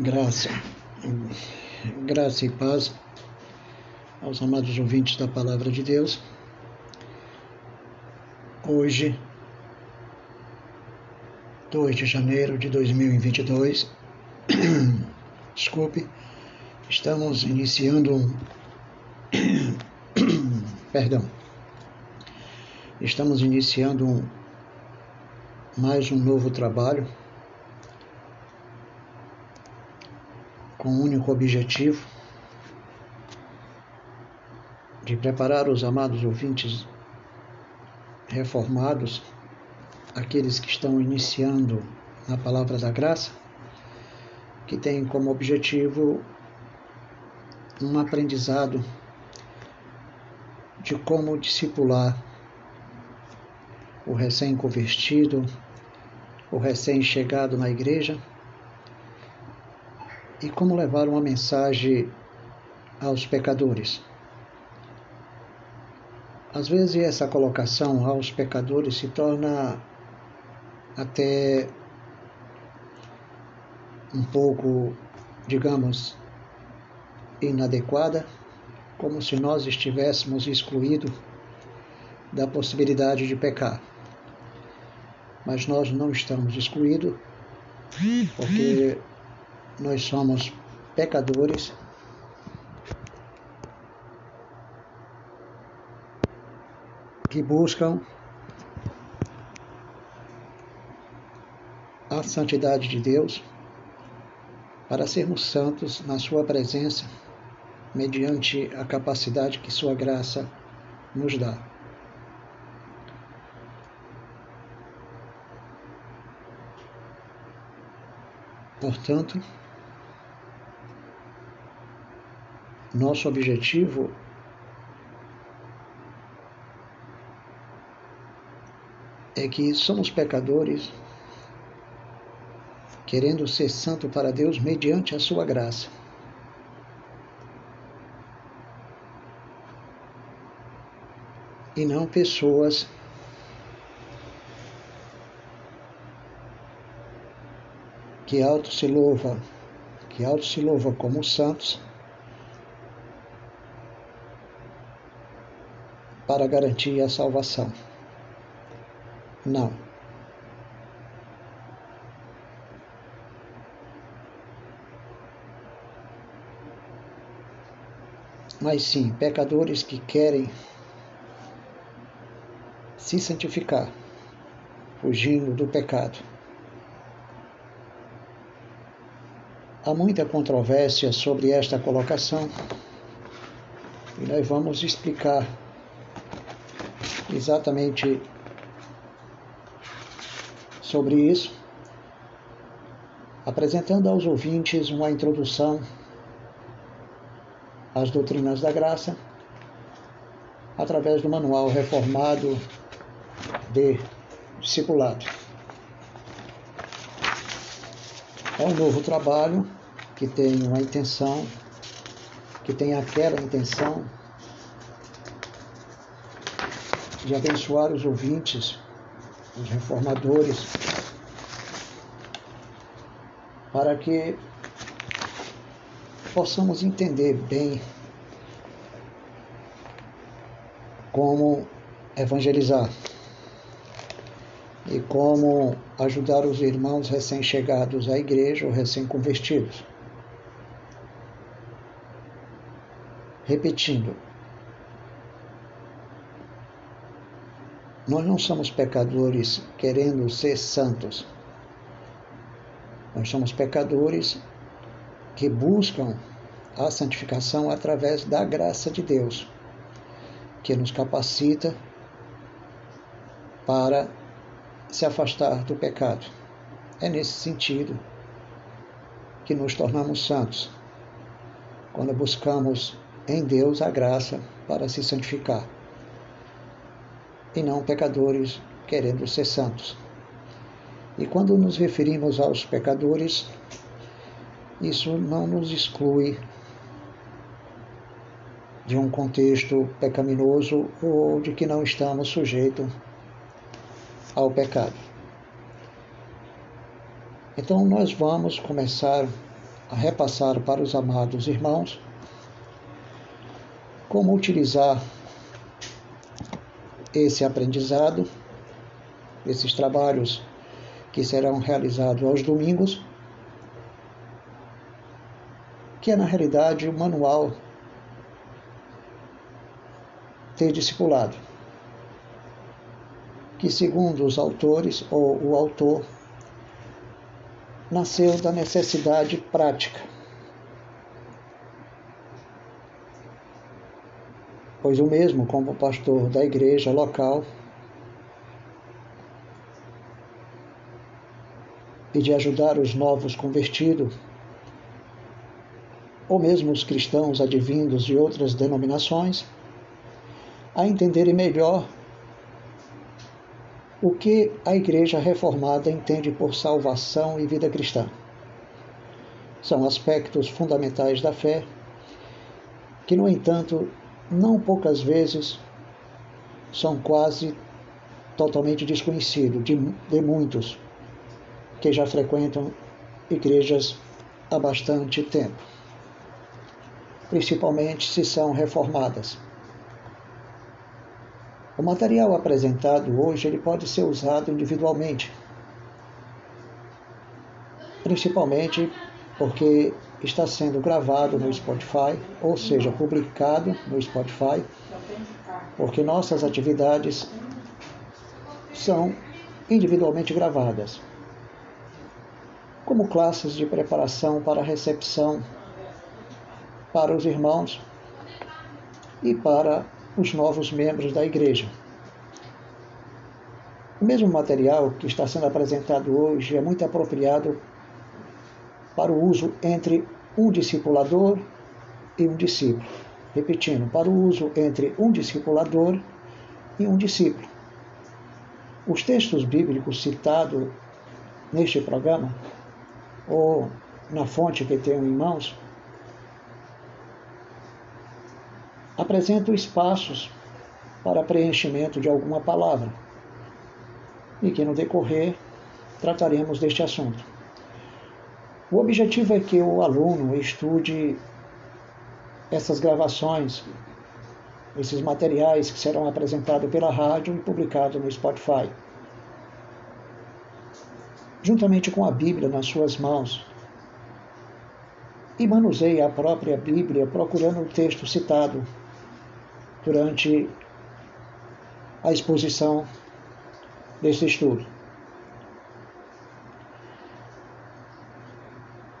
Graça, graça e paz aos amados ouvintes da Palavra de Deus. Hoje, 2 de janeiro de 2022, desculpe, estamos iniciando um. Perdão. Estamos iniciando um, mais um novo trabalho com o um único objetivo de preparar os amados ouvintes reformados, aqueles que estão iniciando na palavra da graça, que tem como objetivo um aprendizado de como discipular o recém-convertido, o recém-chegado na igreja e como levar uma mensagem aos pecadores. Às vezes essa colocação aos pecadores se torna até um pouco, digamos, inadequada, como se nós estivéssemos excluídos da possibilidade de pecar. Mas nós não estamos excluídos, porque nós somos pecadores. Que buscam a santidade de Deus para sermos santos na Sua presença, mediante a capacidade que Sua graça nos dá. Portanto, Nosso objetivo é que somos pecadores querendo ser santo para Deus mediante a sua graça. E não pessoas que auto se louva, que auto se louva como santos para garantir a salvação. Não. Mas sim, pecadores que querem se santificar, fugindo do pecado. Há muita controvérsia sobre esta colocação e nós vamos explicar exatamente sobre isso, apresentando aos ouvintes uma introdução às doutrinas da graça através do manual reformado de discipulado. É um novo trabalho que tem uma intenção, que tem aquela intenção de abençoar os ouvintes, os reformadores, para que possamos entender bem como evangelizar e como ajudar os irmãos recém-chegados à igreja ou recém-convertidos. Repetindo, Nós não somos pecadores querendo ser santos. Nós somos pecadores que buscam a santificação através da graça de Deus, que nos capacita para se afastar do pecado. É nesse sentido que nos tornamos santos, quando buscamos em Deus a graça para se santificar e não pecadores querendo ser santos. E quando nos referimos aos pecadores, isso não nos exclui de um contexto pecaminoso ou de que não estamos sujeitos ao pecado. Então, nós vamos começar a repassar para os amados irmãos como utilizar esse aprendizado, esses trabalhos que serão realizados aos domingos, que é na realidade o manual ter discipulado, que segundo os autores ou o autor nasceu da necessidade prática. Pois o mesmo, como pastor da igreja local, e de ajudar os novos convertidos, ou mesmo os cristãos advindos de outras denominações, a entenderem melhor o que a Igreja Reformada entende por salvação e vida cristã. São aspectos fundamentais da fé que, no entanto, não poucas vezes são quase totalmente desconhecidos de, de muitos que já frequentam igrejas há bastante tempo, principalmente se são reformadas. O material apresentado hoje ele pode ser usado individualmente, principalmente porque está sendo gravado no Spotify, ou seja, publicado no Spotify, porque nossas atividades são individualmente gravadas, como classes de preparação para a recepção para os irmãos e para os novos membros da igreja. O mesmo material que está sendo apresentado hoje é muito apropriado para o uso entre um discipulador e um discípulo. Repetindo, para o uso entre um discipulador e um discípulo. Os textos bíblicos citados neste programa, ou na fonte que tenho em mãos, apresentam espaços para preenchimento de alguma palavra e que no decorrer trataremos deste assunto. O objetivo é que o aluno estude essas gravações, esses materiais que serão apresentados pela rádio e publicados no Spotify. Juntamente com a Bíblia nas suas mãos, e manuseie a própria Bíblia procurando o texto citado durante a exposição deste estudo.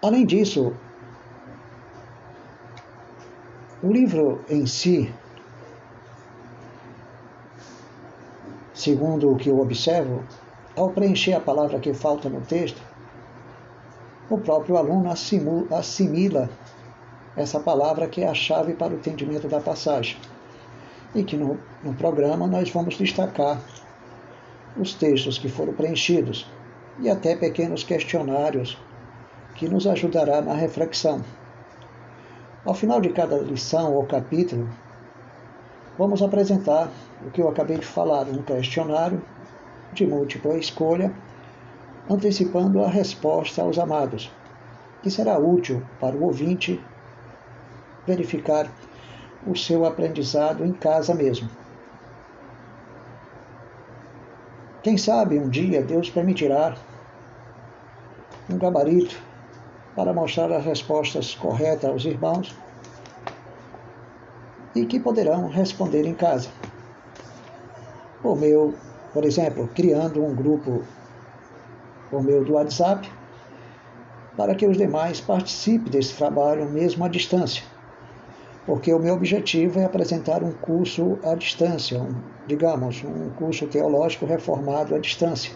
Além disso, o livro em si, segundo o que eu observo, ao preencher a palavra que falta no texto, o próprio aluno assimila essa palavra que é a chave para o entendimento da passagem. E que no, no programa nós vamos destacar os textos que foram preenchidos e até pequenos questionários que nos ajudará na reflexão. Ao final de cada lição ou capítulo, vamos apresentar o que eu acabei de falar, um questionário de múltipla escolha, antecipando a resposta aos amados, que será útil para o ouvinte verificar o seu aprendizado em casa mesmo. Quem sabe um dia Deus permitirá um gabarito para mostrar as respostas corretas aos irmãos e que poderão responder em casa. Por meu, por exemplo, criando um grupo por meio do WhatsApp para que os demais participem desse trabalho mesmo à distância porque o meu objetivo é apresentar um curso à distância, um, digamos, um curso teológico reformado à distância,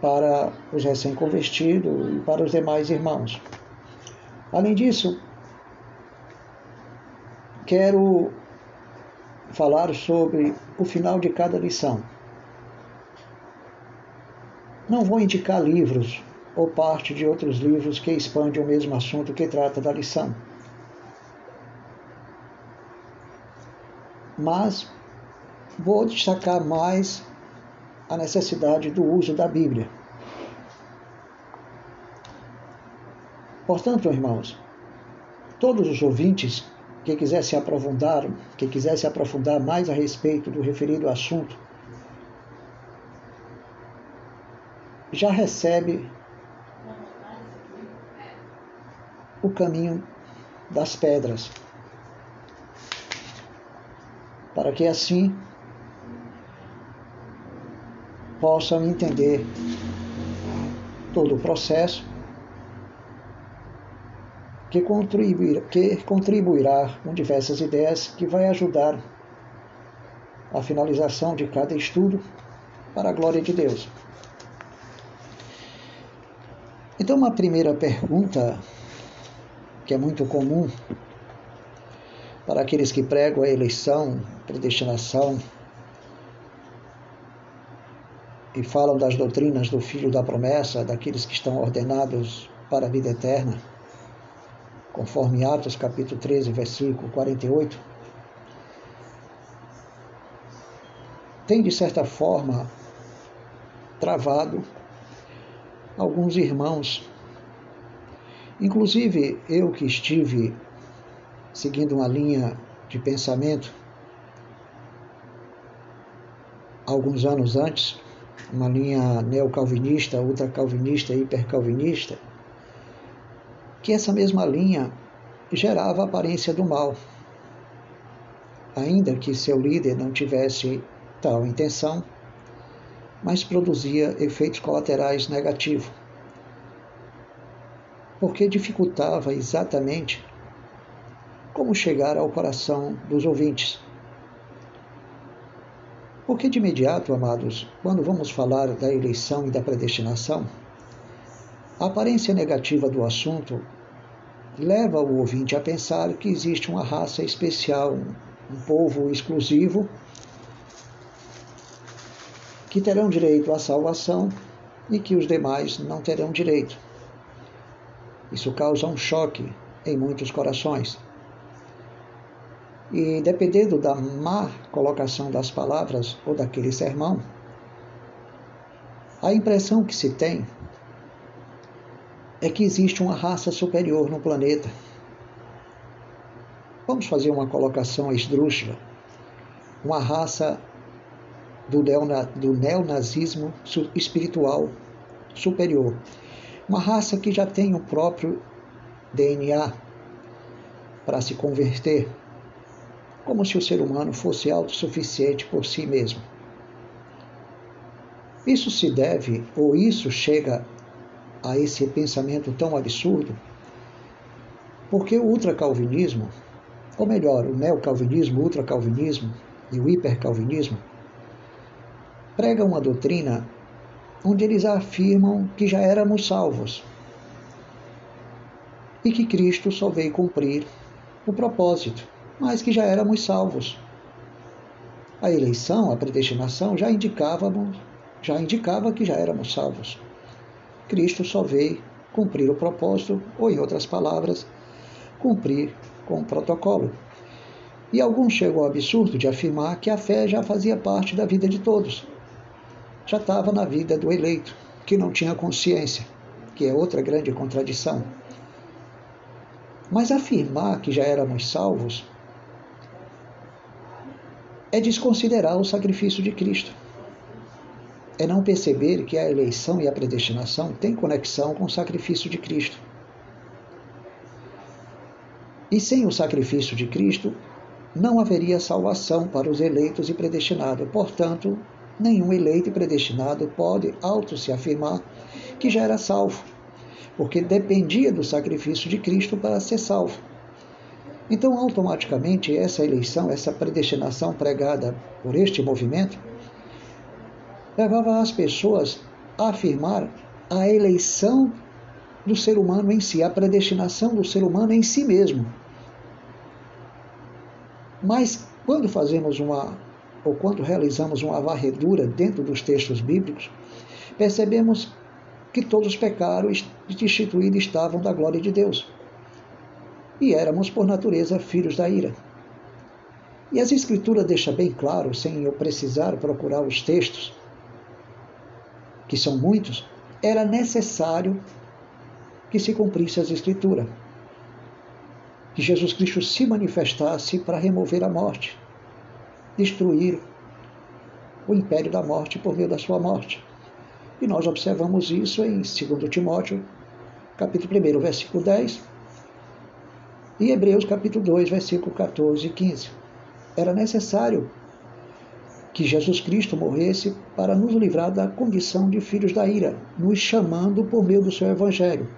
para os recém-convertidos e para os demais irmãos. Além disso, quero falar sobre o final de cada lição. Não vou indicar livros ou parte de outros livros que expandem o mesmo assunto que trata da lição mas vou destacar mais a necessidade do uso da Bíblia. Portanto, irmãos, todos os ouvintes que quisessem aprofundar, que quisessem aprofundar mais a respeito do referido assunto, já recebe o caminho das pedras, para que assim possam entender todo o processo que contribuirá, que contribuirá com diversas ideias que vai ajudar a finalização de cada estudo para a glória de Deus. Então, uma primeira pergunta que é muito comum para aqueles que pregam a eleição, predestinação e falam das doutrinas do Filho da promessa, daqueles que estão ordenados para a vida eterna conforme Atos capítulo 13, versículo 48, tem de certa forma travado alguns irmãos. Inclusive eu que estive seguindo uma linha de pensamento alguns anos antes, uma linha neocalvinista, ultracalvinista e hipercalvinista, que essa mesma linha gerava a aparência do mal. Ainda que seu líder não tivesse tal intenção, mas produzia efeitos colaterais negativos, porque dificultava exatamente como chegar ao coração dos ouvintes. Porque de imediato, amados, quando vamos falar da eleição e da predestinação, a aparência negativa do assunto leva o ouvinte a pensar que existe uma raça especial, um povo exclusivo, que terão direito à salvação e que os demais não terão direito. Isso causa um choque em muitos corações. E dependendo da má colocação das palavras ou daquele sermão, a impressão que se tem é que existe uma raça superior no planeta. Vamos fazer uma colocação esdrúxula. Uma raça do, neona, do neonazismo espiritual superior. Uma raça que já tem o próprio DNA para se converter, como se o ser humano fosse autossuficiente por si mesmo. Isso se deve, ou isso chega a esse pensamento tão absurdo? Porque o ultracalvinismo, ou melhor, o neocalvinismo, o ultracalvinismo e o hipercalvinismo, pregam uma doutrina onde eles afirmam que já éramos salvos e que Cristo só veio cumprir o propósito, mas que já éramos salvos. A eleição, a predestinação já indicávamos, já indicava que já éramos salvos. Cristo só veio cumprir o propósito, ou em outras palavras, cumprir com o protocolo. E alguns chegam ao absurdo de afirmar que a fé já fazia parte da vida de todos. Já estava na vida do eleito, que não tinha consciência, que é outra grande contradição. Mas afirmar que já éramos salvos é desconsiderar o sacrifício de Cristo é não perceber que a eleição e a predestinação têm conexão com o sacrifício de Cristo. E sem o sacrifício de Cristo, não haveria salvação para os eleitos e predestinados. Portanto, nenhum eleito e predestinado pode auto se afirmar que já era salvo, porque dependia do sacrifício de Cristo para ser salvo. Então, automaticamente, essa eleição, essa predestinação pregada por este movimento, levava as pessoas a afirmar a eleição do ser humano em si, a predestinação do ser humano em si mesmo. Mas quando fazemos uma ou quando realizamos uma varredura dentro dos textos bíblicos, percebemos que todos pecaram e destituídos estavam da glória de Deus. E éramos, por natureza, filhos da ira. E as Escrituras deixam bem claro, sem eu precisar procurar os textos, que são muitos, era necessário que se cumprisse as Escrituras. Que Jesus Cristo se manifestasse para remover a morte, destruir o império da morte por meio da sua morte. E nós observamos isso em 2 Timóteo, capítulo 1, versículo 10, e Hebreus, capítulo 2, versículo 14 e 15. Era necessário que Jesus Cristo morresse para nos livrar da condição de filhos da ira, nos chamando por meio do seu evangelho.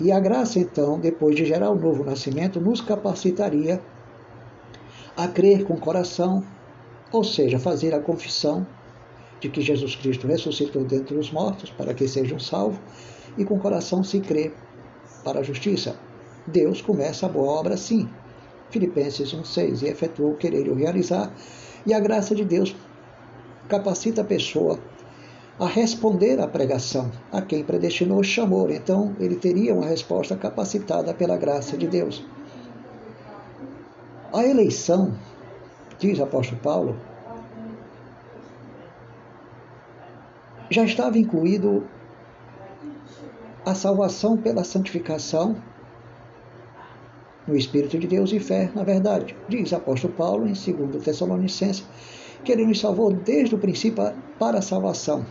E a graça, então, depois de gerar o novo nascimento, nos capacitaria a crer com o coração ou seja, fazer a confissão de que Jesus Cristo ressuscitou dentre os mortos para que sejam salvos, e com o coração se crê para a justiça. Deus começa a boa obra sim. Filipenses 1,6 e efetuou o querer o realizar, e a graça de Deus capacita a pessoa a responder à pregação, a quem predestinou chamou. Então, ele teria uma resposta capacitada pela graça de Deus. A eleição diz o apóstolo Paulo, já estava incluído a salvação pela santificação no Espírito de Deus e fé na verdade. Diz apóstolo Paulo em 2 Tessalonicenses que ele nos salvou desde o princípio para a salvação,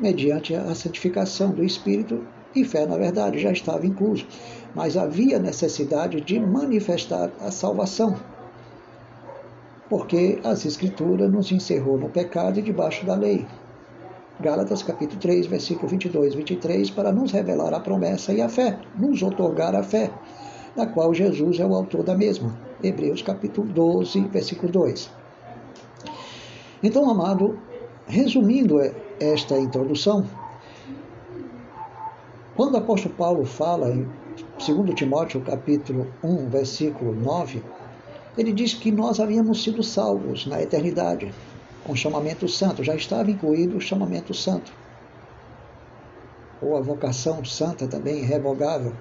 mediante a santificação do Espírito e fé na verdade, já estava incluso, mas havia necessidade de manifestar a salvação porque as Escrituras nos encerrou no pecado e debaixo da lei. Gálatas capítulo 3, versículo 22 e 23, para nos revelar a promessa e a fé, nos otorgar a fé, da qual Jesus é o autor da mesma. Hebreus capítulo 12, versículo 2. Então, amado, resumindo esta introdução, quando o apóstolo Paulo fala em 2 Timóteo capítulo 1, versículo 9, ele diz que nós havíamos sido salvos na eternidade com chamamento santo, já estava incluído o chamamento santo, ou a vocação santa também, irrevogável,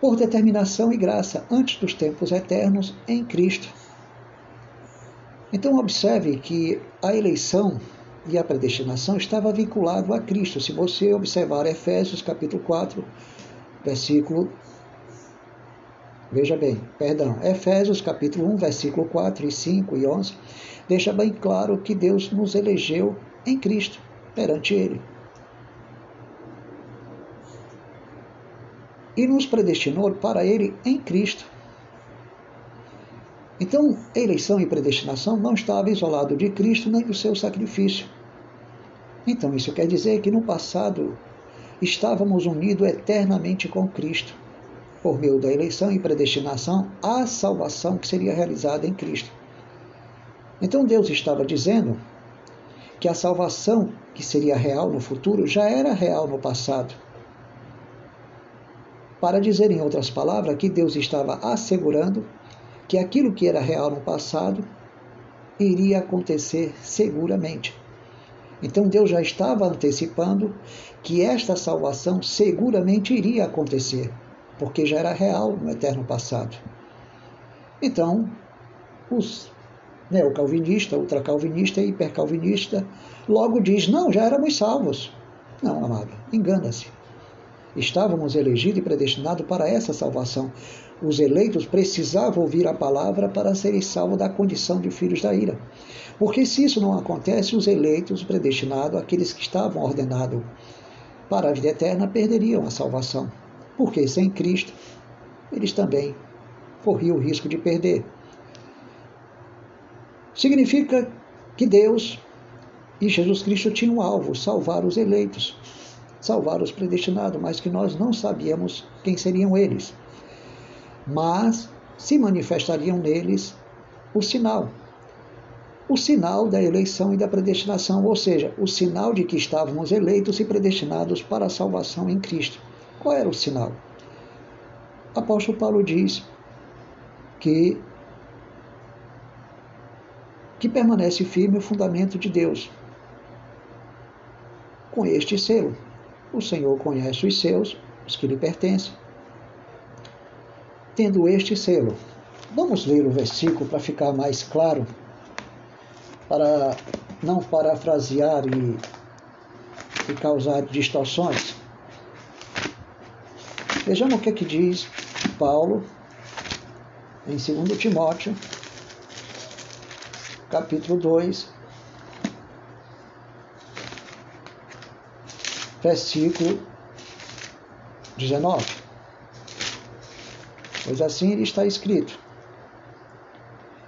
por determinação e graça antes dos tempos eternos em Cristo. Então observe que a eleição e a predestinação estava vinculado a Cristo. Se você observar Efésios capítulo 4, versículo Veja bem, perdão, Efésios capítulo 1, versículo 4 e 5 e 11, deixa bem claro que Deus nos elegeu em Cristo, perante Ele. E nos predestinou para Ele em Cristo. Então, eleição e predestinação não estava isolado de Cristo nem do seu sacrifício. Então, isso quer dizer que no passado estávamos unidos eternamente com Cristo por meio da eleição e predestinação, à salvação que seria realizada em Cristo. Então Deus estava dizendo que a salvação que seria real no futuro já era real no passado. Para dizer em outras palavras que Deus estava assegurando que aquilo que era real no passado iria acontecer seguramente. Então Deus já estava antecipando que esta salvação seguramente iria acontecer porque já era real no eterno passado. Então, os neocalvinista, ultracalvinista e hipercalvinista logo diz: não, já éramos salvos. Não, amado, engana-se. Estávamos elegidos e predestinados para essa salvação. Os eleitos precisavam ouvir a palavra para serem salvos da condição de filhos da ira. Porque se isso não acontece, os eleitos predestinados, aqueles que estavam ordenados para a vida eterna, perderiam a salvação porque sem Cristo eles também corriam o risco de perder. Significa que Deus e Jesus Cristo tinham um alvo, salvar os eleitos, salvar os predestinados, mas que nós não sabíamos quem seriam eles. Mas se manifestariam neles o sinal. O sinal da eleição e da predestinação, ou seja, o sinal de que estávamos eleitos e predestinados para a salvação em Cristo. Qual era o sinal? Apóstolo Paulo diz que, que permanece firme o fundamento de Deus. Com este selo, o Senhor conhece os seus, os que lhe pertencem. Tendo este selo, vamos ler o versículo para ficar mais claro, para não parafrasear e e causar distorções. Vejamos o que, é que diz Paulo em 2 Timóteo, capítulo 2, versículo 19. Pois assim está escrito: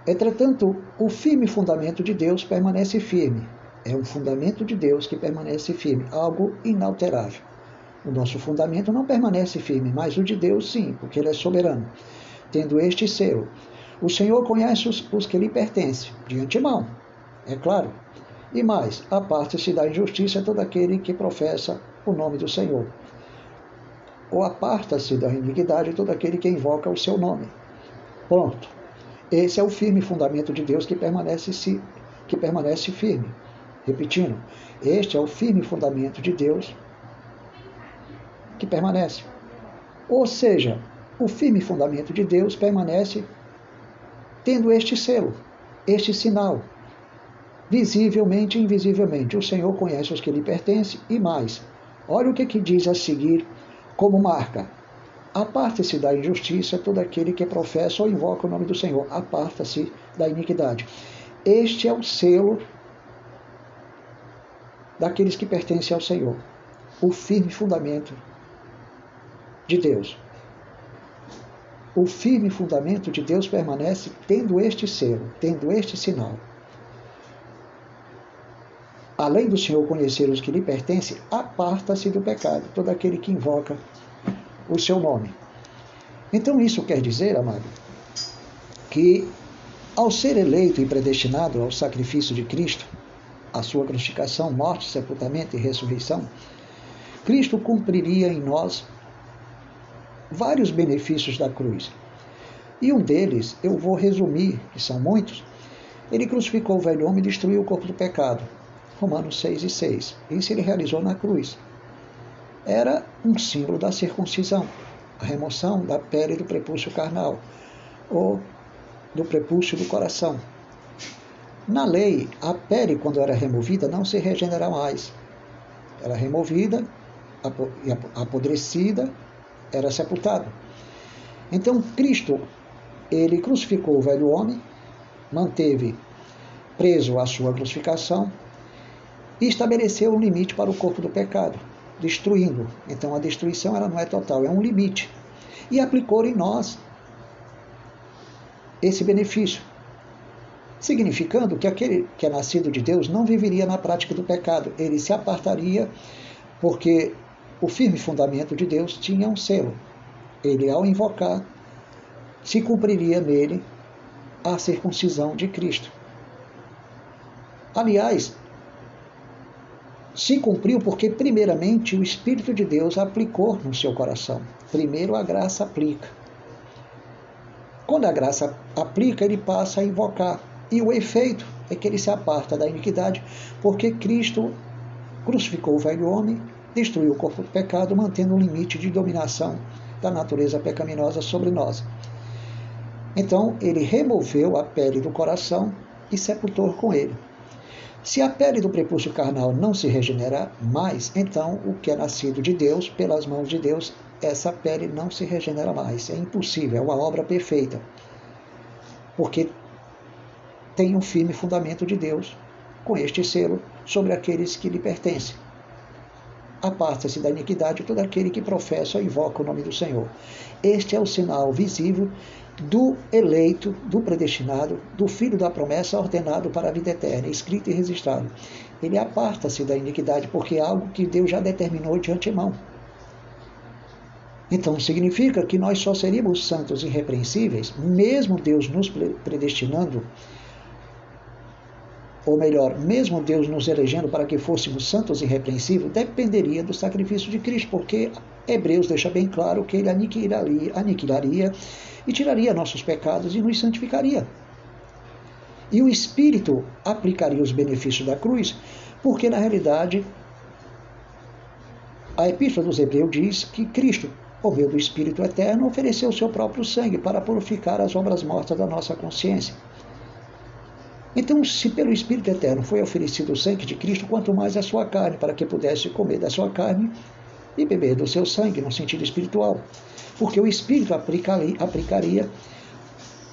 Entretanto, o firme fundamento de Deus permanece firme. É um fundamento de Deus que permanece firme, algo inalterável. O nosso fundamento não permanece firme, mas o de Deus sim, porque ele é soberano. Tendo este selo, o Senhor conhece os, os que lhe pertencem, de antemão, é claro. E mais, aparta-se da injustiça todo aquele que professa o nome do Senhor. Ou aparta-se da iniquidade todo aquele que invoca o seu nome. Pronto. Esse é o firme fundamento de Deus que permanece, que permanece firme. Repetindo, este é o firme fundamento de Deus que permanece. Ou seja, o firme fundamento de Deus permanece tendo este selo, este sinal, visivelmente e invisivelmente. O Senhor conhece os que lhe pertencem e mais. Olha o que, que diz a seguir como marca. Aparta-se da injustiça todo aquele que professa ou invoca o nome do Senhor. Aparta-se da iniquidade. Este é o selo daqueles que pertencem ao Senhor. O firme fundamento de Deus. O firme fundamento de Deus permanece tendo este selo, tendo este sinal. Além do Senhor conhecer os que lhe pertencem, aparta-se do pecado todo aquele que invoca o seu nome. Então isso quer dizer, amado, que ao ser eleito e predestinado ao sacrifício de Cristo, a sua crucificação, morte, sepultamento e ressurreição, Cristo cumpriria em nós vários benefícios da cruz. E um deles, eu vou resumir, que são muitos, ele crucificou o velho homem e destruiu o corpo do pecado. Romanos 6 e 6. Isso ele realizou na cruz era um símbolo da circuncisão, a remoção da pele do prepúcio carnal ou do prepúcio do coração. Na lei, a pele, quando era removida, não se regenera mais. Era removida, apodrecida, era sepultada. Então, Cristo, ele crucificou o velho homem, manteve preso a sua crucificação e estabeleceu um limite para o corpo do pecado destruindo. Então a destruição ela não é total, é um limite. E aplicou em nós esse benefício, significando que aquele que é nascido de Deus não viveria na prática do pecado, ele se apartaria porque o firme fundamento de Deus tinha um selo. Ele, ao invocar, se cumpriria nele a circuncisão de Cristo. Aliás, se cumpriu porque, primeiramente, o Espírito de Deus aplicou no seu coração. Primeiro, a graça aplica. Quando a graça aplica, ele passa a invocar. E o efeito é que ele se aparta da iniquidade, porque Cristo crucificou o velho homem, destruiu o corpo do pecado, mantendo um limite de dominação da natureza pecaminosa sobre nós. Então, ele removeu a pele do coração e sepultou com ele. Se a pele do prepúcio carnal não se regenera mais, então o que é nascido de Deus, pelas mãos de Deus, essa pele não se regenera mais. É impossível, é uma obra perfeita. Porque tem um firme fundamento de Deus com este selo sobre aqueles que lhe pertencem. Aparta-se da iniquidade todo aquele que professa ou invoca o nome do Senhor. Este é o sinal visível do eleito, do predestinado, do filho da promessa ordenado para a vida eterna, escrito e registrado. Ele aparta-se da iniquidade porque é algo que Deus já determinou de antemão. Então significa que nós só seríamos santos e irrepreensíveis, mesmo Deus nos predestinando, ou melhor, mesmo Deus nos elegendo para que fôssemos santos e irrepreensíveis, dependeria do sacrifício de Cristo, porque Hebreus deixa bem claro que ele aniquilaria, aniquilaria e tiraria nossos pecados e nos santificaria. E o Espírito aplicaria os benefícios da cruz, porque na realidade a Epístola dos Hebreus diz que Cristo, por meio do Espírito Eterno, ofereceu o seu próprio sangue para purificar as obras mortas da nossa consciência. Então, se pelo Espírito Eterno foi oferecido o sangue de Cristo, quanto mais a sua carne, para que pudesse comer da sua carne e beber do seu sangue, no sentido espiritual. Porque o Espírito aplicaria,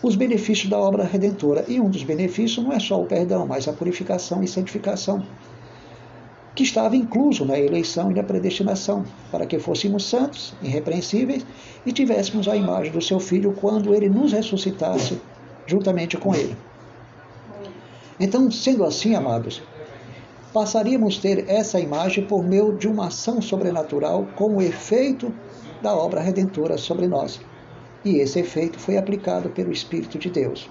os benefícios da obra redentora. E um dos benefícios não é só o perdão, mas a purificação e santificação, que estava incluso na eleição e na predestinação, para que fôssemos santos, irrepreensíveis e tivéssemos a imagem do seu Filho quando ele nos ressuscitasse juntamente com ele. Então, sendo assim, amados, passaríamos a ter essa imagem por meio de uma ação sobrenatural como efeito da obra redentora sobre nós. E esse efeito foi aplicado pelo Espírito de Deus.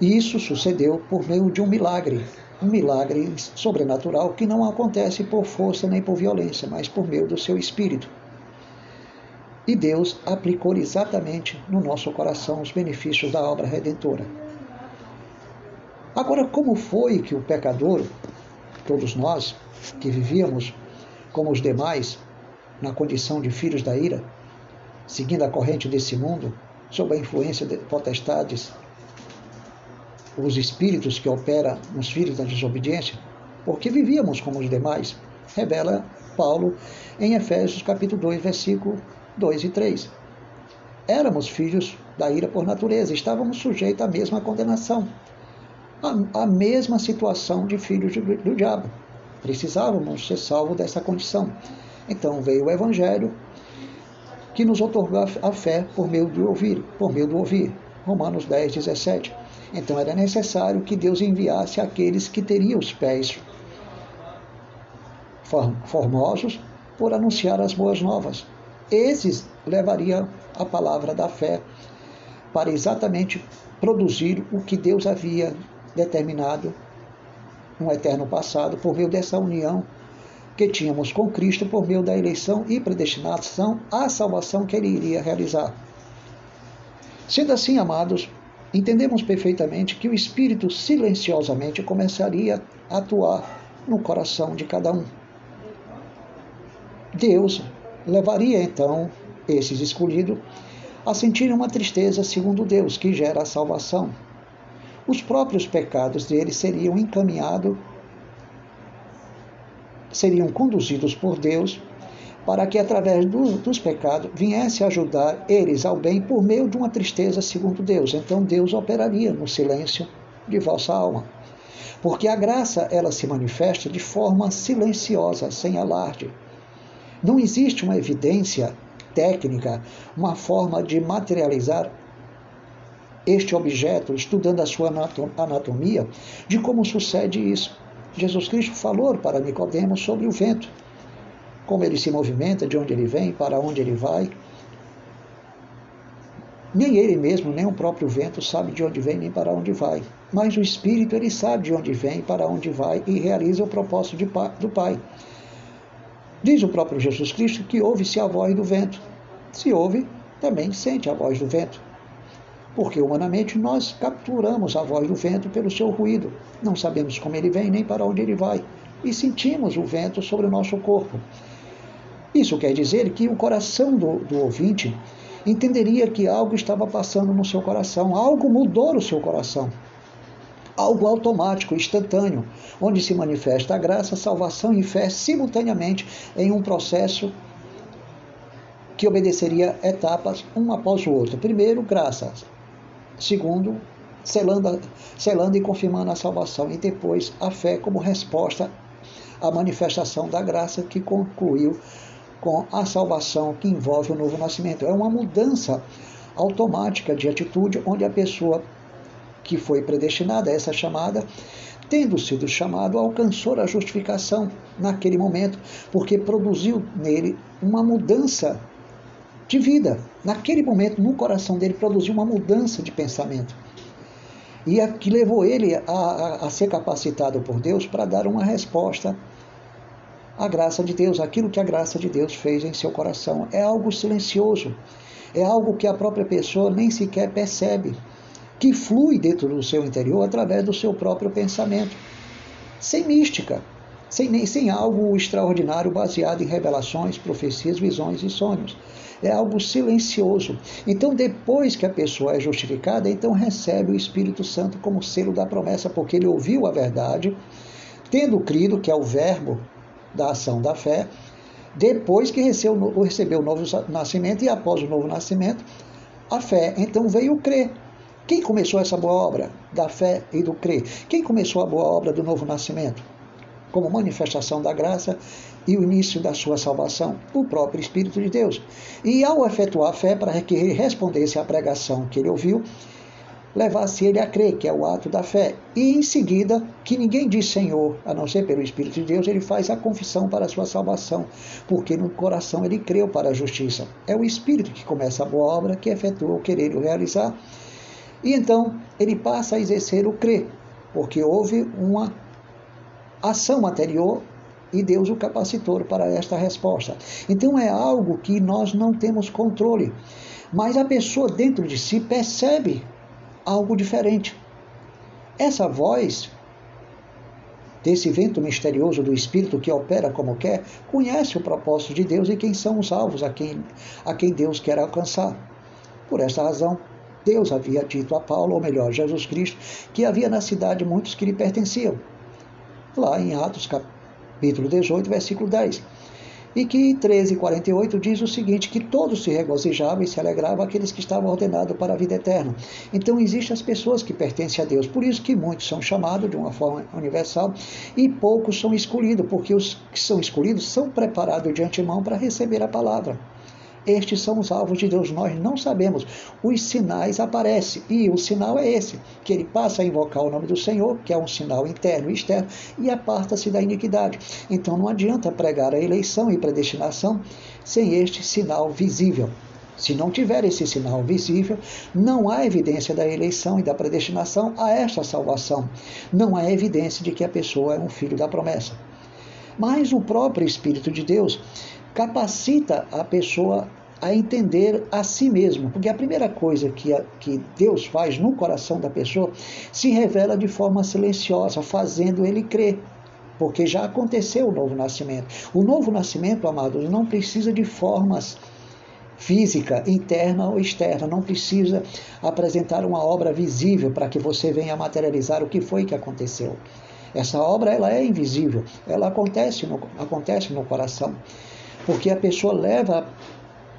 E isso sucedeu por meio de um milagre, um milagre sobrenatural que não acontece por força nem por violência, mas por meio do seu Espírito. E Deus aplicou exatamente no nosso coração os benefícios da obra redentora. Agora, como foi que o pecador, todos nós que vivíamos como os demais, na condição de filhos da ira, seguindo a corrente desse mundo, sob a influência de potestades, os espíritos que operam nos filhos da desobediência, porque vivíamos como os demais, revela Paulo em Efésios capítulo 2, versículo 2 e 3. Éramos filhos da ira por natureza, estávamos sujeitos à mesma condenação a, a mesma situação de filhos do, do diabo. Precisávamos ser salvos dessa condição. Então veio o Evangelho que nos otorgou a fé por meio do ouvir, por meio do ouvir. Romanos 10, 17. Então era necessário que Deus enviasse aqueles que teriam os pés formosos por anunciar as boas novas. Esses levariam a palavra da fé para exatamente produzir o que Deus havia determinado um eterno passado por meio dessa união que tínhamos com Cristo por meio da eleição e predestinação à salvação que ele iria realizar. Sendo assim, amados, entendemos perfeitamente que o Espírito silenciosamente começaria a atuar no coração de cada um. Deus levaria então esses escolhidos a sentirem uma tristeza segundo Deus, que gera a salvação, os próprios pecados deles seriam encaminhados, seriam conduzidos por Deus, para que através do, dos pecados viesse ajudar eles ao bem por meio de uma tristeza segundo Deus. Então Deus operaria no silêncio de vossa alma. Porque a graça ela se manifesta de forma silenciosa, sem alarde. Não existe uma evidência técnica, uma forma de materializar este objeto, estudando a sua anatomia, de como sucede isso. Jesus Cristo falou para Nicodemos sobre o vento, como ele se movimenta, de onde ele vem, para onde ele vai. Nem ele mesmo, nem o próprio vento sabe de onde vem nem para onde vai. Mas o Espírito, ele sabe de onde vem, para onde vai e realiza o propósito de, do Pai. Diz o próprio Jesus Cristo que ouve-se a voz do vento. Se ouve, também sente a voz do vento porque humanamente nós capturamos a voz do vento pelo seu ruído. Não sabemos como ele vem nem para onde ele vai, e sentimos o vento sobre o nosso corpo. Isso quer dizer que o coração do, do ouvinte entenderia que algo estava passando no seu coração, algo mudou no seu coração. Algo automático, instantâneo, onde se manifesta a graça, salvação e fé simultaneamente em um processo que obedeceria etapas um após o outro. Primeiro, graça, Segundo, selando, selando e confirmando a salvação. E depois, a fé como resposta à manifestação da graça que concluiu com a salvação que envolve o novo nascimento. É uma mudança automática de atitude onde a pessoa que foi predestinada a essa chamada, tendo sido chamado, alcançou a justificação naquele momento, porque produziu nele uma mudança de vida. Naquele momento, no coração dele, produziu uma mudança de pensamento. E a, que levou ele a, a, a ser capacitado por Deus para dar uma resposta à graça de Deus, aquilo que a graça de Deus fez em seu coração. É algo silencioso, é algo que a própria pessoa nem sequer percebe, que flui dentro do seu interior através do seu próprio pensamento, sem mística, sem, sem algo extraordinário baseado em revelações, profecias, visões e sonhos é algo silencioso. Então, depois que a pessoa é justificada, então recebe o Espírito Santo como selo da promessa, porque ele ouviu a verdade, tendo crido, que é o verbo da ação da fé, depois que recebeu, o novo nascimento e após o novo nascimento, a fé. Então veio crer. Quem começou essa boa obra da fé e do crer? Quem começou a boa obra do novo nascimento? Como manifestação da graça e o início da sua salvação, o próprio Espírito de Deus. E ao efetuar a fé para que ele respondesse à pregação que ele ouviu, levasse ele a crer, que é o ato da fé. E em seguida, que ninguém diz Senhor, a não ser pelo Espírito de Deus, ele faz a confissão para a sua salvação, porque no coração ele creu para a justiça. É o Espírito que começa a boa obra, que efetua o querer e o realizar. E então ele passa a exercer o crer, porque houve uma ação anterior e Deus o capacitou para esta resposta. Então é algo que nós não temos controle, mas a pessoa dentro de si percebe algo diferente. Essa voz desse vento misterioso do Espírito que opera como quer, conhece o propósito de Deus e quem são os alvos a quem, a quem Deus quer alcançar. Por esta razão, Deus havia dito a Paulo, ou melhor, Jesus Cristo, que havia na cidade muitos que lhe pertenciam. Lá em Atos capítulo 18, versículo 10 e que em 13:48 diz o seguinte, que todos se regozijavam e se alegravam aqueles que estavam ordenados para a vida eterna. Então existem as pessoas que pertencem a Deus, por isso que muitos são chamados de uma forma universal e poucos são escolhidos, porque os que são escolhidos são preparados de antemão para receber a palavra. Estes são os alvos de Deus. Nós não sabemos. Os sinais aparecem. E o sinal é esse: que ele passa a invocar o nome do Senhor, que é um sinal interno e externo, e aparta-se da iniquidade. Então não adianta pregar a eleição e predestinação sem este sinal visível. Se não tiver esse sinal visível, não há evidência da eleição e da predestinação a esta salvação. Não há evidência de que a pessoa é um filho da promessa. Mas o próprio Espírito de Deus capacita a pessoa a entender a si mesmo, porque a primeira coisa que, a, que Deus faz no coração da pessoa se revela de forma silenciosa, fazendo ele crer porque já aconteceu o novo nascimento. O novo nascimento, amados, não precisa de formas física, interna ou externa, não precisa apresentar uma obra visível para que você venha materializar o que foi que aconteceu. Essa obra ela é invisível, ela acontece no, acontece no coração porque a pessoa leva,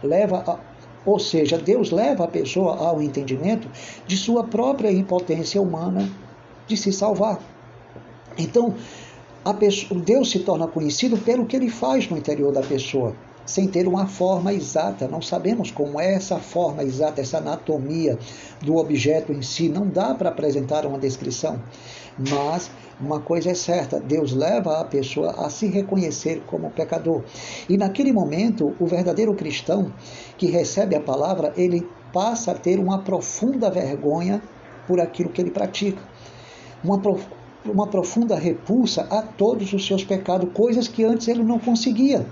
leva a, ou seja, Deus leva a pessoa ao entendimento de sua própria impotência humana de se salvar. Então, pessoa, Deus se torna conhecido pelo que ele faz no interior da pessoa, sem ter uma forma exata. Não sabemos como é essa forma exata, essa anatomia do objeto em si. Não dá para apresentar uma descrição. Mas uma coisa é certa: Deus leva a pessoa a se reconhecer como pecador. E naquele momento, o verdadeiro cristão que recebe a palavra, ele passa a ter uma profunda vergonha por aquilo que ele pratica. Uma, uma profunda repulsa a todos os seus pecados, coisas que antes ele não conseguia.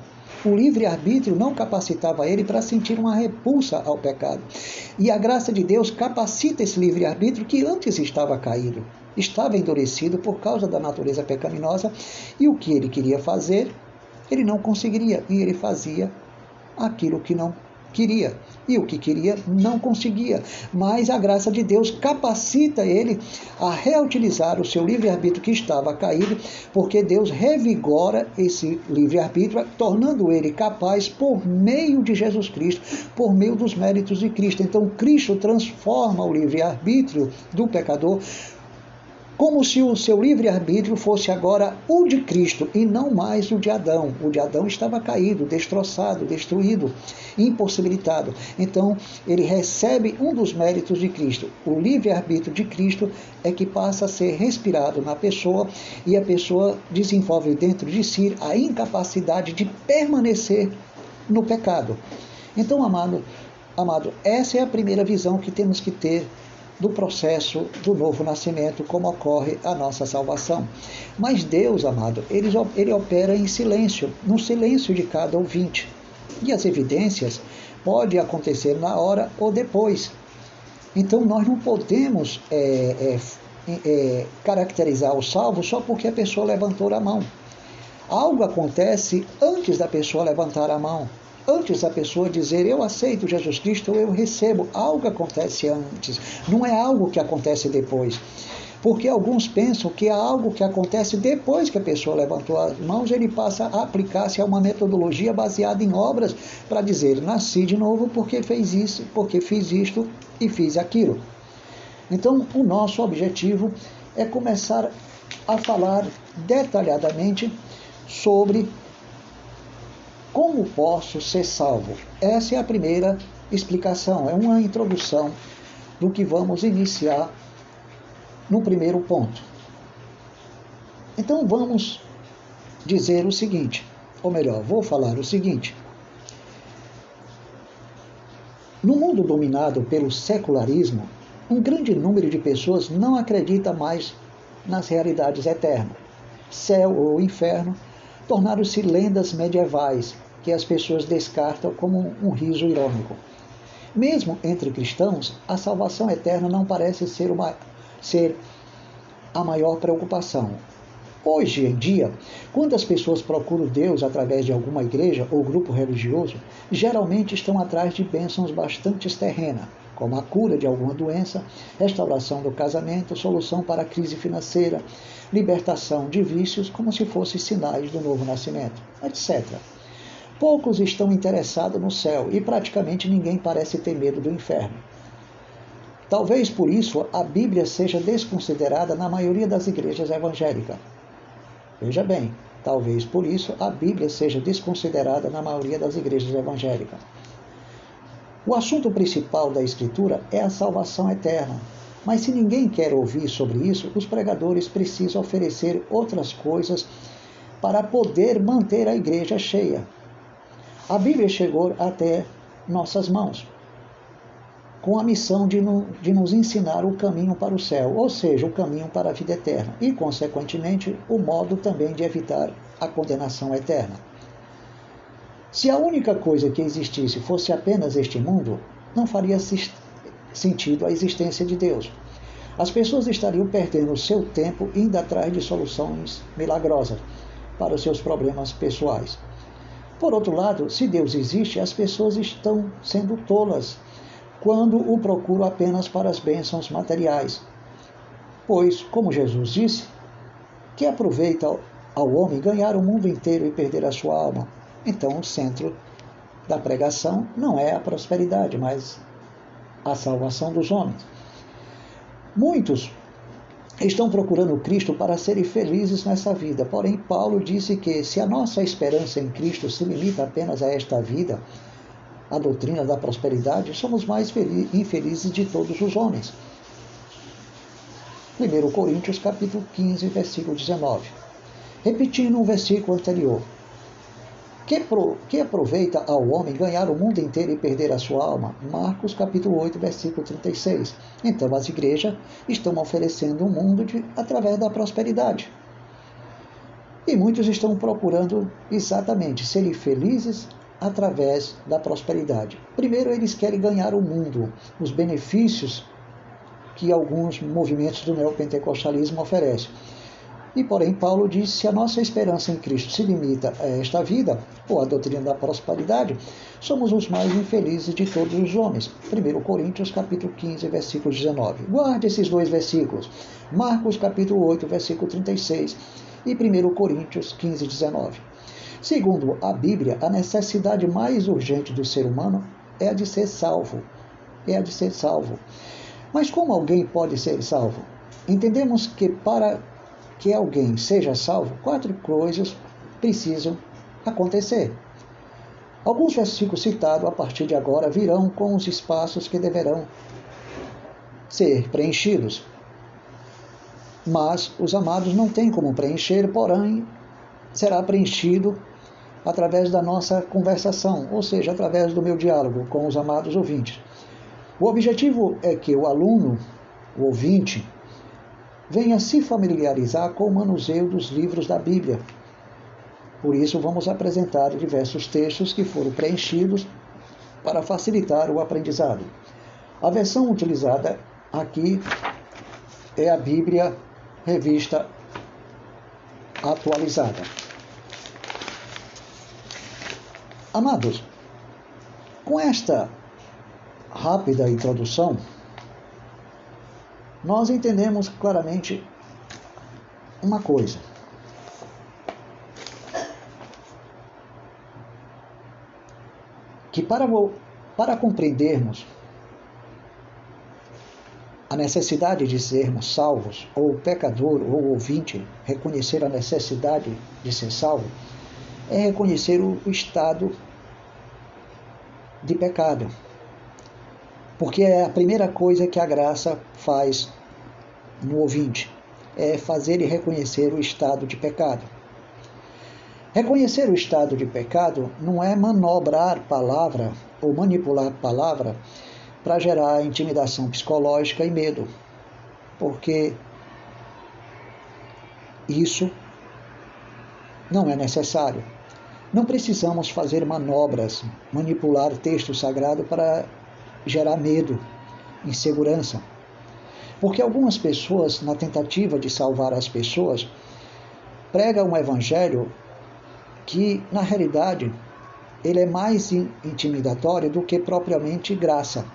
O livre-arbítrio não capacitava ele para sentir uma repulsa ao pecado. E a graça de Deus capacita esse livre-arbítrio que antes estava caído estava endurecido por causa da natureza pecaminosa e o que ele queria fazer, ele não conseguiria e ele fazia aquilo que não queria. E o que queria não conseguia. Mas a graça de Deus capacita ele a reutilizar o seu livre-arbítrio que estava caído, porque Deus revigora esse livre-arbítrio, tornando ele capaz por meio de Jesus Cristo, por meio dos méritos de Cristo. Então, Cristo transforma o livre-arbítrio do pecador como se o seu livre-arbítrio fosse agora o de Cristo e não mais o de Adão. O de Adão estava caído, destroçado, destruído, impossibilitado. Então, ele recebe um dos méritos de Cristo. O livre-arbítrio de Cristo é que passa a ser respirado na pessoa e a pessoa desenvolve dentro de si a incapacidade de permanecer no pecado. Então, amado, amado, essa é a primeira visão que temos que ter do processo do novo nascimento, como ocorre a nossa salvação. Mas Deus, amado, ele, ele opera em silêncio, no silêncio de cada ouvinte. E as evidências podem acontecer na hora ou depois. Então nós não podemos é, é, é, caracterizar o salvo só porque a pessoa levantou a mão. Algo acontece antes da pessoa levantar a mão antes da pessoa dizer eu aceito Jesus Cristo, eu recebo, algo acontece antes, não é algo que acontece depois. Porque alguns pensam que é algo que acontece depois que a pessoa levantou as mãos, ele passa a aplicar-se a uma metodologia baseada em obras para dizer: nasci de novo porque fez isso, porque fiz isto e fiz aquilo. Então, o nosso objetivo é começar a falar detalhadamente sobre como posso ser salvo. Essa é a primeira explicação, é uma introdução do que vamos iniciar no primeiro ponto. Então vamos dizer o seguinte, ou melhor, vou falar o seguinte. No mundo dominado pelo secularismo, um grande número de pessoas não acredita mais nas realidades eternas. Céu ou inferno tornaram-se lendas medievais que as pessoas descartam como um riso irônico. Mesmo entre cristãos, a salvação eterna não parece ser uma ser a maior preocupação. Hoje em dia, quando as pessoas procuram Deus através de alguma igreja ou grupo religioso, geralmente estão atrás de bênçãos bastante terrenas, como a cura de alguma doença, restauração do casamento, solução para a crise financeira, libertação de vícios, como se fossem sinais do novo nascimento, etc. Poucos estão interessados no céu e praticamente ninguém parece ter medo do inferno. Talvez por isso a Bíblia seja desconsiderada na maioria das igrejas evangélicas. Veja bem, talvez por isso a Bíblia seja desconsiderada na maioria das igrejas evangélicas. O assunto principal da Escritura é a salvação eterna. Mas se ninguém quer ouvir sobre isso, os pregadores precisam oferecer outras coisas para poder manter a igreja cheia. A Bíblia chegou até nossas mãos com a missão de, no, de nos ensinar o caminho para o céu, ou seja, o caminho para a vida eterna, e, consequentemente, o modo também de evitar a condenação eterna. Se a única coisa que existisse fosse apenas este mundo, não faria sentido a existência de Deus. As pessoas estariam perdendo o seu tempo indo atrás de soluções milagrosas para os seus problemas pessoais. Por outro lado, se Deus existe, as pessoas estão sendo tolas quando o procuro apenas para as bênçãos materiais. Pois, como Jesus disse, que aproveita ao homem ganhar o mundo inteiro e perder a sua alma. Então, o centro da pregação não é a prosperidade, mas a salvação dos homens. Muitos estão procurando Cristo para serem felizes nessa vida, porém, Paulo disse que se a nossa esperança em Cristo se limita apenas a esta vida, a doutrina da prosperidade, somos mais infelizes de todos os homens. 1 Coríntios capítulo 15, versículo 19. Repetindo o versículo anterior. Que, pro, que aproveita ao homem ganhar o mundo inteiro e perder a sua alma? Marcos capítulo 8, versículo 36. Então as igrejas estão oferecendo um mundo de, através da prosperidade. E muitos estão procurando exatamente serem felizes através da prosperidade. Primeiro, eles querem ganhar o mundo, os benefícios que alguns movimentos do neopentecostalismo oferecem. E, porém, Paulo diz: se a nossa esperança em Cristo se limita a esta vida, ou a doutrina da prosperidade, somos os mais infelizes de todos os homens. 1 Coríntios, capítulo 15, versículo 19. Guarde esses dois versículos. Marcos, capítulo 8, versículo 36 e 1 Coríntios 15, 19. Segundo a Bíblia, a necessidade mais urgente do ser humano é a de ser salvo. É a de ser salvo. Mas como alguém pode ser salvo? Entendemos que para que alguém seja salvo, quatro coisas precisam acontecer. Alguns versículos citados a partir de agora virão com os espaços que deverão ser preenchidos. Mas os amados não têm como preencher, porém será preenchido através da nossa conversação, ou seja, através do meu diálogo com os amados ouvintes. O objetivo é que o aluno, o ouvinte, venha se familiarizar com o manuseio dos livros da Bíblia. Por isso, vamos apresentar diversos textos que foram preenchidos para facilitar o aprendizado. A versão utilizada aqui é a Bíblia Revista Atualizada. Amados, Com esta rápida introdução, nós entendemos claramente uma coisa. Que para, para compreendermos a necessidade de sermos salvos, ou o pecador ou o ouvinte reconhecer a necessidade de ser salvo, é reconhecer o estado de pecado. Porque é a primeira coisa que a graça faz no ouvinte, é fazer ele reconhecer o estado de pecado. Reconhecer o estado de pecado não é manobrar palavra ou manipular palavra para gerar intimidação psicológica e medo, porque isso não é necessário. Não precisamos fazer manobras, manipular texto sagrado para gerar medo, insegurança. Porque algumas pessoas, na tentativa de salvar as pessoas, pregam um evangelho que, na realidade, ele é mais intimidatório do que propriamente graça.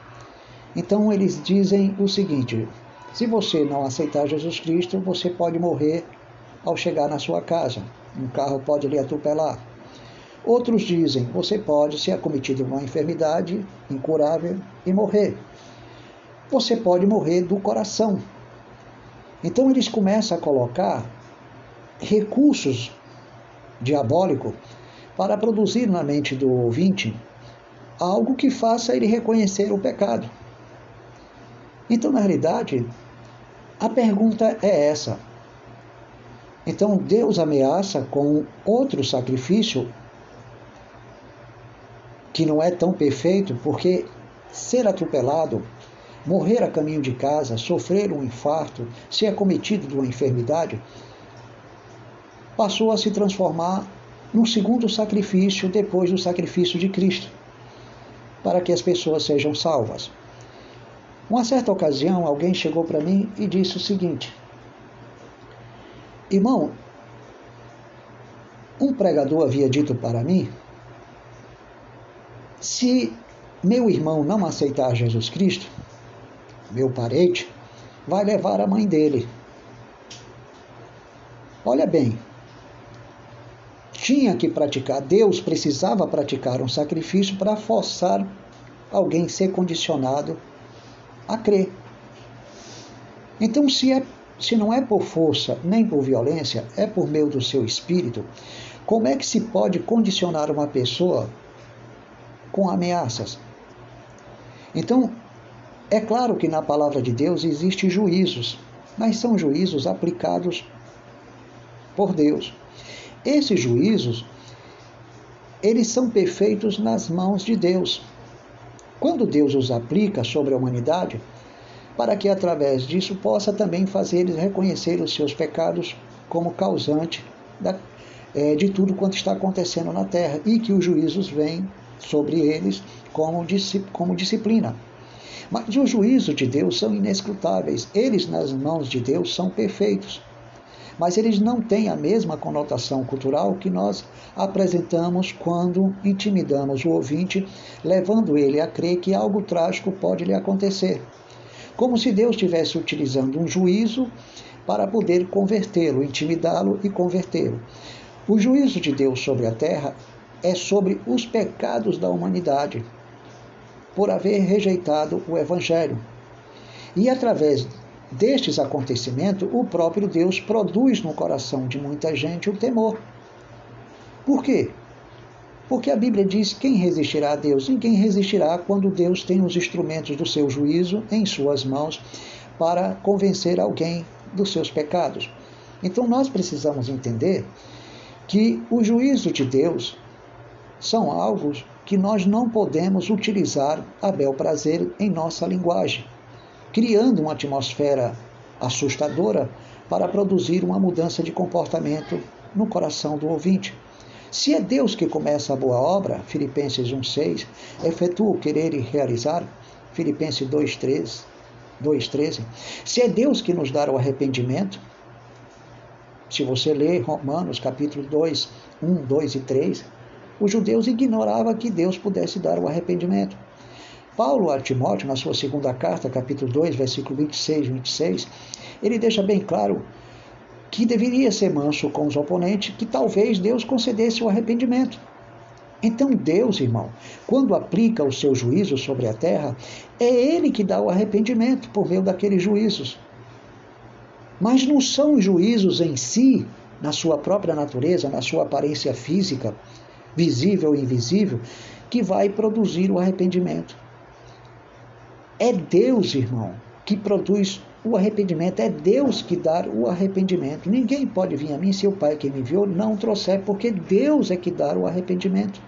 Então eles dizem o seguinte: se você não aceitar Jesus Cristo, você pode morrer ao chegar na sua casa. Um carro pode lhe atropelar. Outros dizem: você pode ser acometido de uma enfermidade incurável e morrer. Você pode morrer do coração. Então eles começam a colocar recursos diabólicos para produzir na mente do ouvinte algo que faça ele reconhecer o pecado. Então, na realidade, a pergunta é essa. Então, Deus ameaça com outro sacrifício que não é tão perfeito, porque ser atropelado, morrer a caminho de casa, sofrer um infarto, ser acometido de uma enfermidade, passou a se transformar num segundo sacrifício depois do sacrifício de Cristo, para que as pessoas sejam salvas. Uma certa ocasião, alguém chegou para mim e disse o seguinte: Irmão, um pregador havia dito para mim se meu irmão não aceitar Jesus Cristo, meu parente, vai levar a mãe dele. Olha bem, tinha que praticar, Deus precisava praticar um sacrifício para forçar alguém ser condicionado a crer. Então, se, é, se não é por força nem por violência, é por meio do seu espírito, como é que se pode condicionar uma pessoa com ameaças. Então, é claro que na palavra de Deus existem juízos, mas são juízos aplicados por Deus. Esses juízos, eles são perfeitos nas mãos de Deus. Quando Deus os aplica sobre a humanidade, para que através disso possa também fazer eles reconhecer os seus pecados como causante da, é, de tudo quanto está acontecendo na terra e que os juízos vêm sobre eles como, como disciplina. Mas os juízos de Deus são inescrutáveis. Eles, nas mãos de Deus, são perfeitos. Mas eles não têm a mesma conotação cultural que nós apresentamos quando intimidamos o ouvinte, levando ele a crer que algo trágico pode lhe acontecer. Como se Deus estivesse utilizando um juízo para poder convertê-lo, intimidá-lo e convertê-lo. O juízo de Deus sobre a terra é sobre os pecados da humanidade, por haver rejeitado o Evangelho. E através destes acontecimentos, o próprio Deus produz no coração de muita gente o temor. Por quê? Porque a Bíblia diz: quem resistirá a Deus? Ninguém resistirá quando Deus tem os instrumentos do seu juízo em suas mãos para convencer alguém dos seus pecados. Então nós precisamos entender que o juízo de Deus são algo que nós não podemos utilizar a bel prazer em nossa linguagem, criando uma atmosfera assustadora para produzir uma mudança de comportamento no coração do ouvinte. Se é Deus que começa a boa obra, Filipenses 1,6, efetua o querer e realizar, Filipenses 2,13, se é Deus que nos dá o arrependimento, se você ler Romanos capítulo 2, 1, 2 e 3, Os judeus ignoravam que Deus pudesse dar o arrependimento. Paulo a Timóteo, na sua segunda carta, capítulo 2, versículo 26 e 26, ele deixa bem claro que deveria ser manso com os oponentes, que talvez Deus concedesse o arrependimento. Então, Deus, irmão, quando aplica o seu juízo sobre a terra, é Ele que dá o arrependimento por meio daqueles juízos. Mas não são os juízos em si, na sua própria natureza, na sua aparência física, visível ou invisível, que vai produzir o arrependimento. É Deus, irmão, que produz o arrependimento. É Deus que dá o arrependimento. Ninguém pode vir a mim se o Pai que me enviou não trouxer, porque Deus é que dá o arrependimento.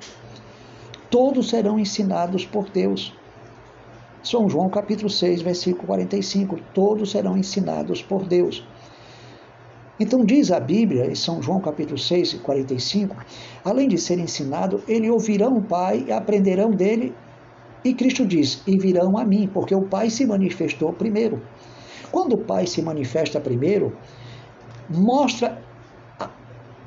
Todos serão ensinados por Deus. São João capítulo 6, versículo 45. Todos serão ensinados por Deus. Então diz a Bíblia, em São João capítulo 6, 45, além de ser ensinado, ele ouvirão o Pai e aprenderão dele. E Cristo diz: e virão a mim, porque o Pai se manifestou primeiro. Quando o Pai se manifesta primeiro, mostra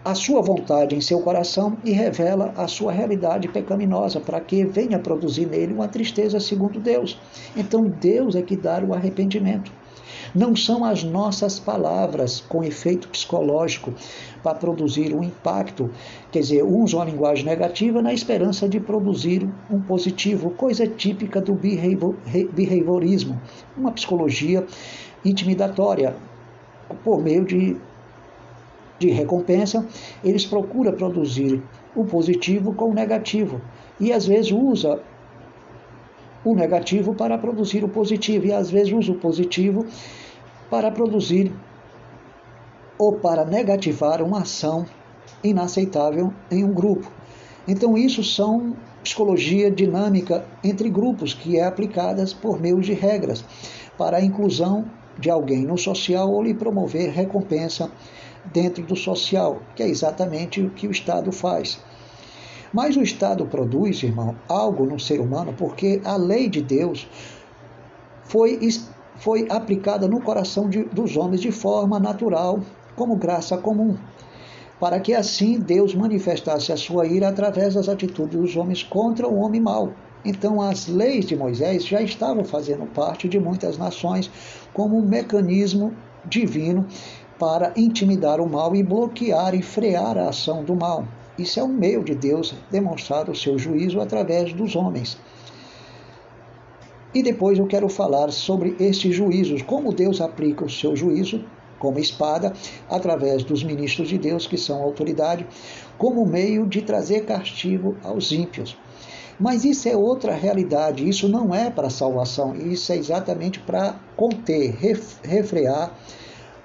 a sua vontade em seu coração e revela a sua realidade pecaminosa, para que venha produzir nele uma tristeza segundo Deus. Então Deus é que dá o arrependimento. Não são as nossas palavras com efeito psicológico para produzir um impacto, quer dizer, uns uma linguagem negativa na esperança de produzir um positivo, coisa típica do behaviorismo, uma psicologia intimidatória, por meio de, de recompensa, eles procuram produzir o positivo com o negativo e às vezes usa o negativo para produzir o positivo e às vezes usa o positivo para produzir ou para negativar uma ação inaceitável em um grupo. Então isso são psicologia dinâmica entre grupos que é aplicadas por meio de regras para a inclusão de alguém no social ou lhe promover recompensa dentro do social, que é exatamente o que o Estado faz. Mas o Estado produz, irmão, algo no ser humano porque a lei de Deus foi, foi aplicada no coração de, dos homens de forma natural, como graça comum, para que assim Deus manifestasse a sua ira através das atitudes dos homens contra o homem mau. Então, as leis de Moisés já estavam fazendo parte de muitas nações como um mecanismo divino para intimidar o mal e bloquear e frear a ação do mal. Isso é um meio de Deus demonstrar o seu juízo através dos homens. E depois eu quero falar sobre estes juízos, como Deus aplica o seu juízo como espada, através dos ministros de Deus, que são autoridade, como meio de trazer castigo aos ímpios. Mas isso é outra realidade, isso não é para salvação, isso é exatamente para conter, refrear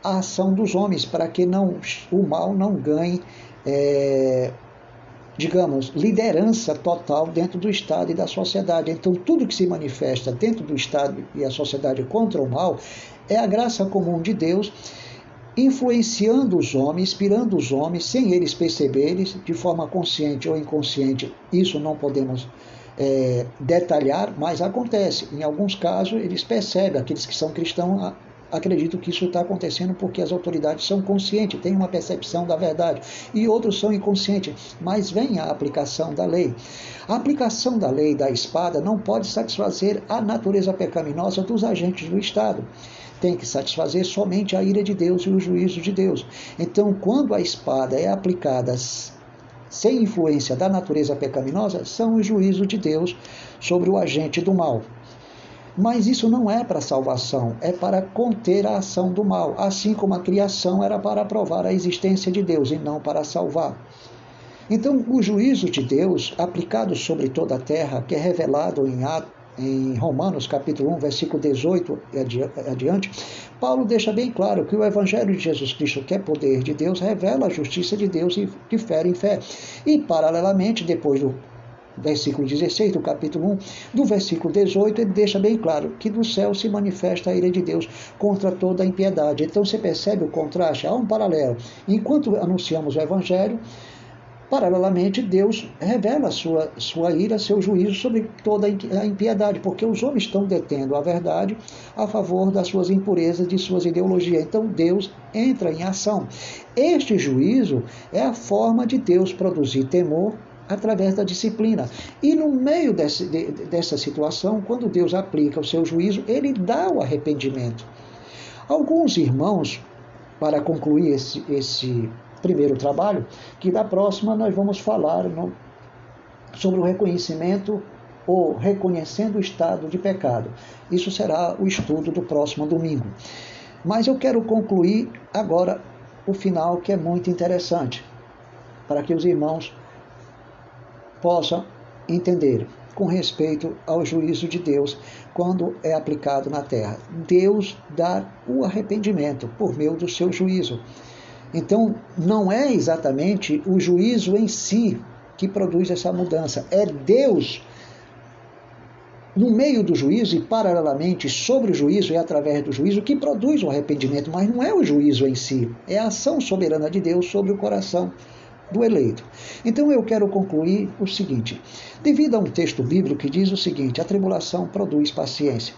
a ação dos homens, para que não, o mal não ganhe, é, digamos, liderança total dentro do Estado e da sociedade. Então, tudo que se manifesta dentro do Estado e a sociedade contra o mal é a graça comum de Deus influenciando os homens, inspirando os homens, sem eles perceberem, de forma consciente ou inconsciente. Isso não podemos é, detalhar, mas acontece. Em alguns casos, eles percebem, aqueles que são cristãos acreditam que isso está acontecendo porque as autoridades são conscientes, têm uma percepção da verdade, e outros são inconscientes, mas vem a aplicação da lei. A aplicação da lei da espada não pode satisfazer a natureza pecaminosa dos agentes do Estado tem que satisfazer somente a ira de Deus e o juízo de Deus. Então, quando a espada é aplicada sem influência da natureza pecaminosa, são os juízos de Deus sobre o agente do mal. Mas isso não é para salvação, é para conter a ação do mal, assim como a criação era para provar a existência de Deus e não para salvar. Então, o juízo de Deus, aplicado sobre toda a terra, que é revelado em em Romanos capítulo 1, versículo 18 e adiante, Paulo deixa bem claro que o Evangelho de Jesus Cristo, que é poder de Deus, revela a justiça de Deus e difere em fé. E, paralelamente, depois do versículo 16 do capítulo 1, do versículo 18, ele deixa bem claro que do céu se manifesta a ira de Deus contra toda a impiedade. Então você percebe o contraste, há um paralelo. Enquanto anunciamos o Evangelho, Paralelamente, Deus revela sua, sua ira, seu juízo sobre toda a impiedade, porque os homens estão detendo a verdade a favor das suas impurezas, de suas ideologias. Então, Deus entra em ação. Este juízo é a forma de Deus produzir temor através da disciplina. E no meio desse, de, dessa situação, quando Deus aplica o seu juízo, ele dá o arrependimento. Alguns irmãos, para concluir esse, esse primeiro trabalho, que da próxima nós vamos falar no, sobre o reconhecimento ou reconhecendo o estado de pecado. Isso será o estudo do próximo domingo. Mas eu quero concluir agora o final que é muito interessante, para que os irmãos possam entender com respeito ao juízo de Deus quando é aplicado na terra. Deus dá o arrependimento por meio do seu juízo. Então, não é exatamente o juízo em si que produz essa mudança, é Deus no meio do juízo e paralelamente sobre o juízo e através do juízo que produz o arrependimento, mas não é o juízo em si, é a ação soberana de Deus sobre o coração do eleito. Então eu quero concluir o seguinte: devido a um texto bíblico que diz o seguinte, a tribulação produz paciência.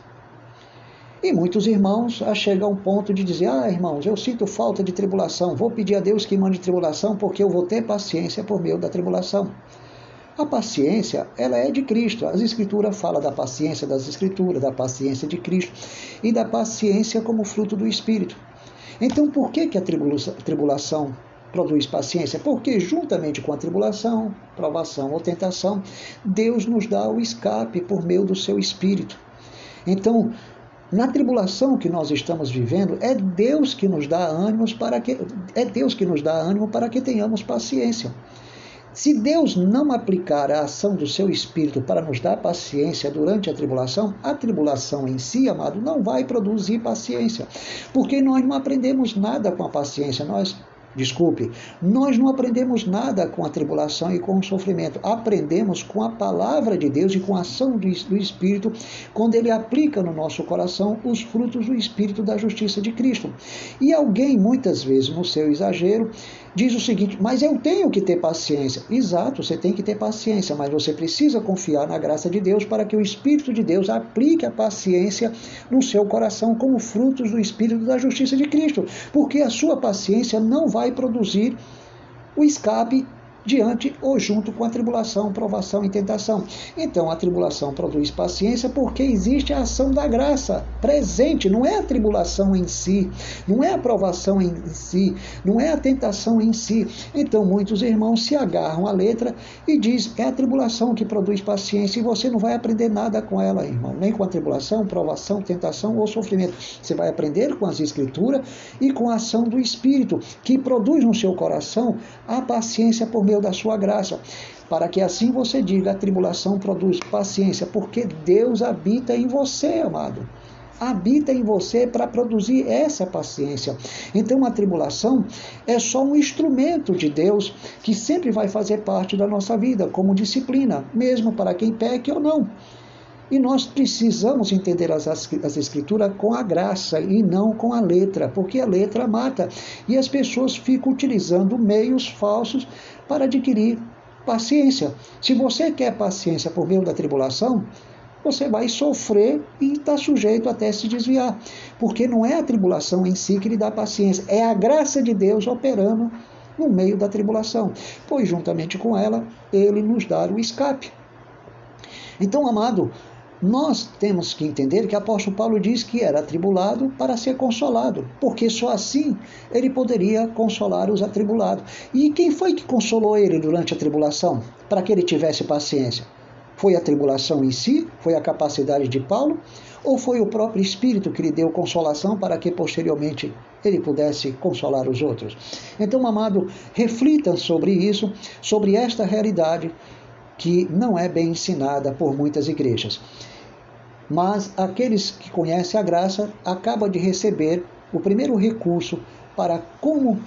E muitos irmãos chegam a um ponto de dizer: Ah, irmãos, eu sinto falta de tribulação, vou pedir a Deus que mande tribulação porque eu vou ter paciência por meio da tribulação. A paciência, ela é de Cristo. As Escrituras falam da paciência das Escrituras, da paciência de Cristo e da paciência como fruto do Espírito. Então, por que, que a tribulação produz paciência? Porque, juntamente com a tribulação, provação ou tentação, Deus nos dá o escape por meio do seu Espírito. Então, na tribulação que nós estamos vivendo, é Deus que nos dá ânimos para que é Deus que nos dá ânimo para que tenhamos paciência. Se Deus não aplicar a ação do seu espírito para nos dar paciência durante a tribulação, a tribulação em si, amado, não vai produzir paciência, porque nós não aprendemos nada com a paciência, nós Desculpe, nós não aprendemos nada com a tribulação e com o sofrimento. Aprendemos com a palavra de Deus e com a ação do Espírito, quando ele aplica no nosso coração os frutos do Espírito da justiça de Cristo. E alguém, muitas vezes, no seu exagero, diz o seguinte: Mas eu tenho que ter paciência. Exato, você tem que ter paciência, mas você precisa confiar na graça de Deus para que o Espírito de Deus aplique a paciência no seu coração como frutos do Espírito da justiça de Cristo. Porque a sua paciência não vai produzir o escape diante ou junto com a tribulação, provação e tentação. Então, a tribulação produz paciência porque existe a ação da graça presente, não é a tribulação em si, não é a provação em si, não é a tentação em si. Então, muitos irmãos se agarram à letra e diz é a tribulação que produz paciência e você não vai aprender nada com ela, irmão, nem com a tribulação, provação, tentação ou sofrimento. Você vai aprender com as escrituras e com a ação do Espírito, que produz no seu coração a paciência por meio da sua graça, para que assim você diga: a tribulação produz paciência, porque Deus habita em você, amado habita em você para produzir essa paciência. Então a tribulação é só um instrumento de Deus que sempre vai fazer parte da nossa vida como disciplina, mesmo para quem peque ou não. E nós precisamos entender as, as, escrituras com a graça e não com a letra, porque a letra mata. E as pessoas ficam utilizando meios falsos para adquirir paciência. Se você quer paciência por meio da tribulação, você vai sofrer e está sujeito até se desviar. Porque não é a tribulação em si que lhe dá paciência, é a graça de Deus operando no meio da tribulação. Pois, juntamente com ela, ele nos dá o escape. Então, amado, nós temos que entender que o apóstolo Paulo diz que era atribulado para ser consolado, porque só assim ele poderia consolar os atribulados. E quem foi que consolou ele durante a tribulação, para que ele tivesse paciência? Foi a tribulação em si? Foi a capacidade de Paulo? Ou foi o próprio Espírito que lhe deu consolação para que posteriormente ele pudesse consolar os outros? Então, amado, reflita sobre isso, sobre esta realidade que não é bem ensinada por muitas igrejas. Mas aqueles que conhecem a graça acabam de receber o primeiro recurso para como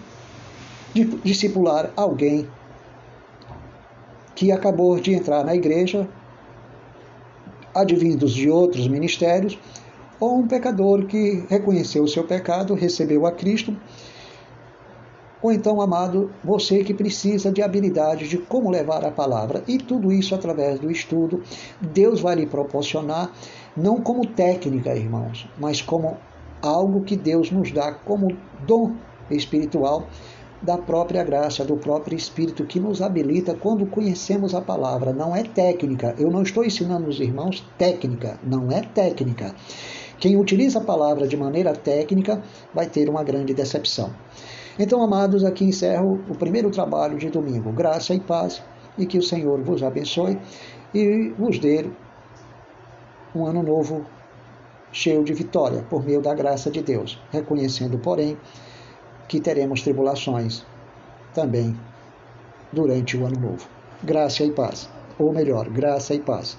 discipular alguém que acabou de entrar na igreja, advindos de outros ministérios, ou um pecador que reconheceu o seu pecado, recebeu a Cristo ou então, amado, você que precisa de habilidade de como levar a palavra. E tudo isso através do estudo, Deus vai lhe proporcionar, não como técnica, irmãos, mas como algo que Deus nos dá como dom espiritual da própria graça, do próprio Espírito que nos habilita quando conhecemos a palavra. Não é técnica. Eu não estou ensinando os irmãos técnica. Não é técnica. Quem utiliza a palavra de maneira técnica vai ter uma grande decepção. Então, amados, aqui encerro o primeiro trabalho de domingo. Graça e paz e que o Senhor vos abençoe e vos dê um ano novo cheio de vitória por meio da graça de Deus, reconhecendo, porém, que teremos tribulações também durante o ano novo. Graça e paz, ou melhor, graça e paz.